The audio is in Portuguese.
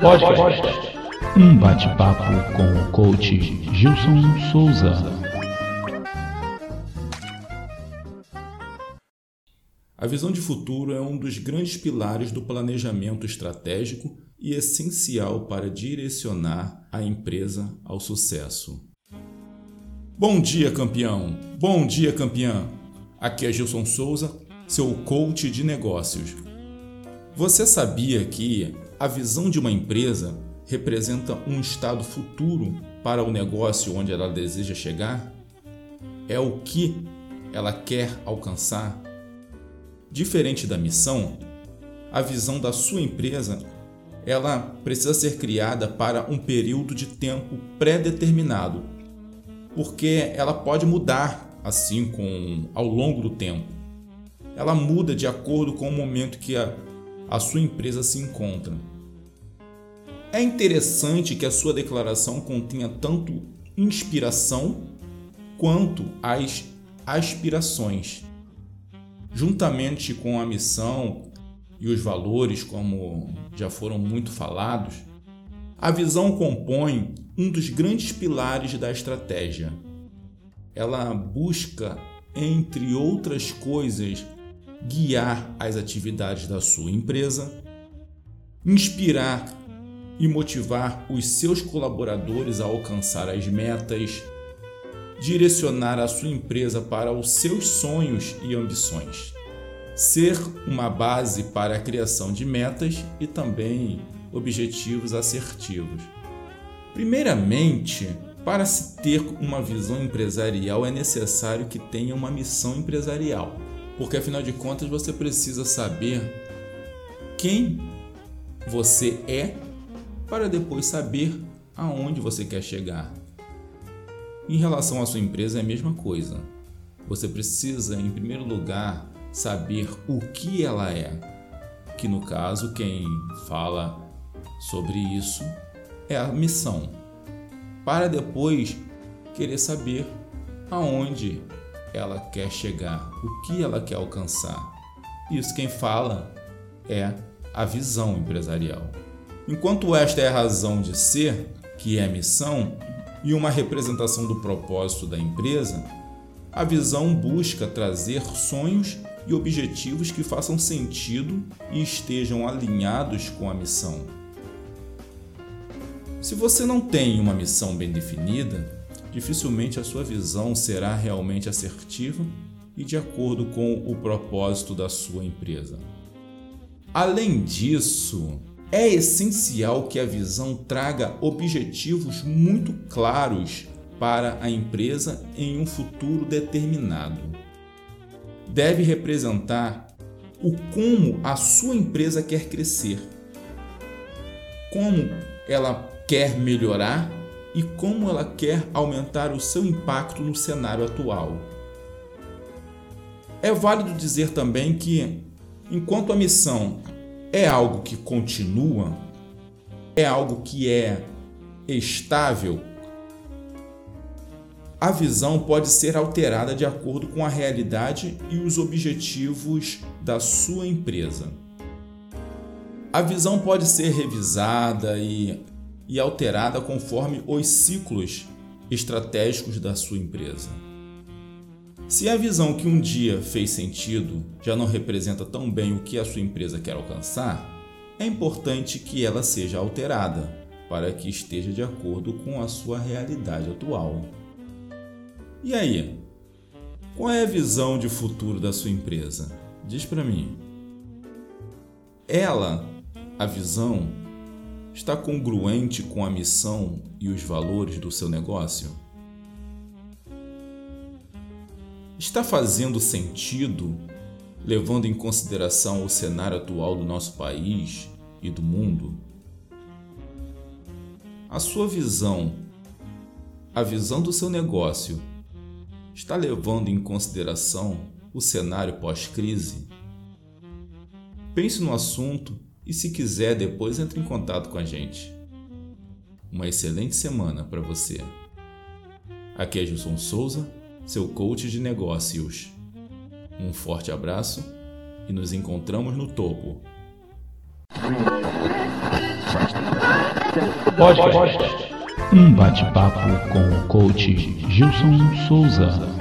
Podcast. Um bate-papo com o coach Gilson Souza. A visão de futuro é um dos grandes pilares do planejamento estratégico e essencial para direcionar a empresa ao sucesso. Bom dia, campeão! Bom dia, campeã! Aqui é Gilson Souza, seu coach de negócios. Você sabia que a visão de uma empresa representa um estado futuro para o negócio onde ela deseja chegar? É o que ela quer alcançar? Diferente da missão, a visão da sua empresa ela precisa ser criada para um período de tempo pré-determinado, porque ela pode mudar assim com ao longo do tempo. Ela muda de acordo com o momento que a, a sua empresa se encontra. É interessante que a sua declaração contenha tanto inspiração quanto as aspirações. Juntamente com a missão e os valores, como já foram muito falados, a visão compõe um dos grandes pilares da estratégia. Ela busca, entre outras coisas, guiar as atividades da sua empresa, inspirar e motivar os seus colaboradores a alcançar as metas, direcionar a sua empresa para os seus sonhos e ambições ser uma base para a criação de metas e também objetivos assertivos. Primeiramente, para se ter uma visão empresarial é necessário que tenha uma missão empresarial, porque afinal de contas você precisa saber quem você é para depois saber aonde você quer chegar. Em relação à sua empresa é a mesma coisa. Você precisa, em primeiro lugar, saber o que ela é. Que no caso, quem fala sobre isso é a missão, para depois querer saber aonde ela quer chegar, o que ela quer alcançar. Isso quem fala é a visão empresarial. Enquanto esta é a razão de ser, que é a missão, e uma representação do propósito da empresa, a visão busca trazer sonhos e objetivos que façam sentido e estejam alinhados com a missão. Se você não tem uma missão bem definida, dificilmente a sua visão será realmente assertiva e de acordo com o propósito da sua empresa. Além disso, é essencial que a visão traga objetivos muito claros para a empresa em um futuro determinado. Deve representar o como a sua empresa quer crescer, como ela quer melhorar e como ela quer aumentar o seu impacto no cenário atual. É válido dizer também que, enquanto a missão é algo que continua, é algo que é estável a visão pode ser alterada de acordo com a realidade e os objetivos da sua empresa. A visão pode ser revisada e, e alterada conforme os ciclos estratégicos da sua empresa. Se a visão que um dia fez sentido já não representa tão bem o que a sua empresa quer alcançar, é importante que ela seja alterada para que esteja de acordo com a sua realidade atual. E aí? Qual é a visão de futuro da sua empresa? Diz para mim. Ela, a visão, está congruente com a missão e os valores do seu negócio? Está fazendo sentido, levando em consideração o cenário atual do nosso país e do mundo? A sua visão, a visão do seu negócio está levando em consideração o cenário pós-crise? Pense no assunto e, se quiser, depois entre em contato com a gente. Uma excelente semana para você. Aqui é Gilson Souza, seu coach de negócios. Um forte abraço e nos encontramos no topo. Podcast. Um bate-papo com o coach Gilson Souza.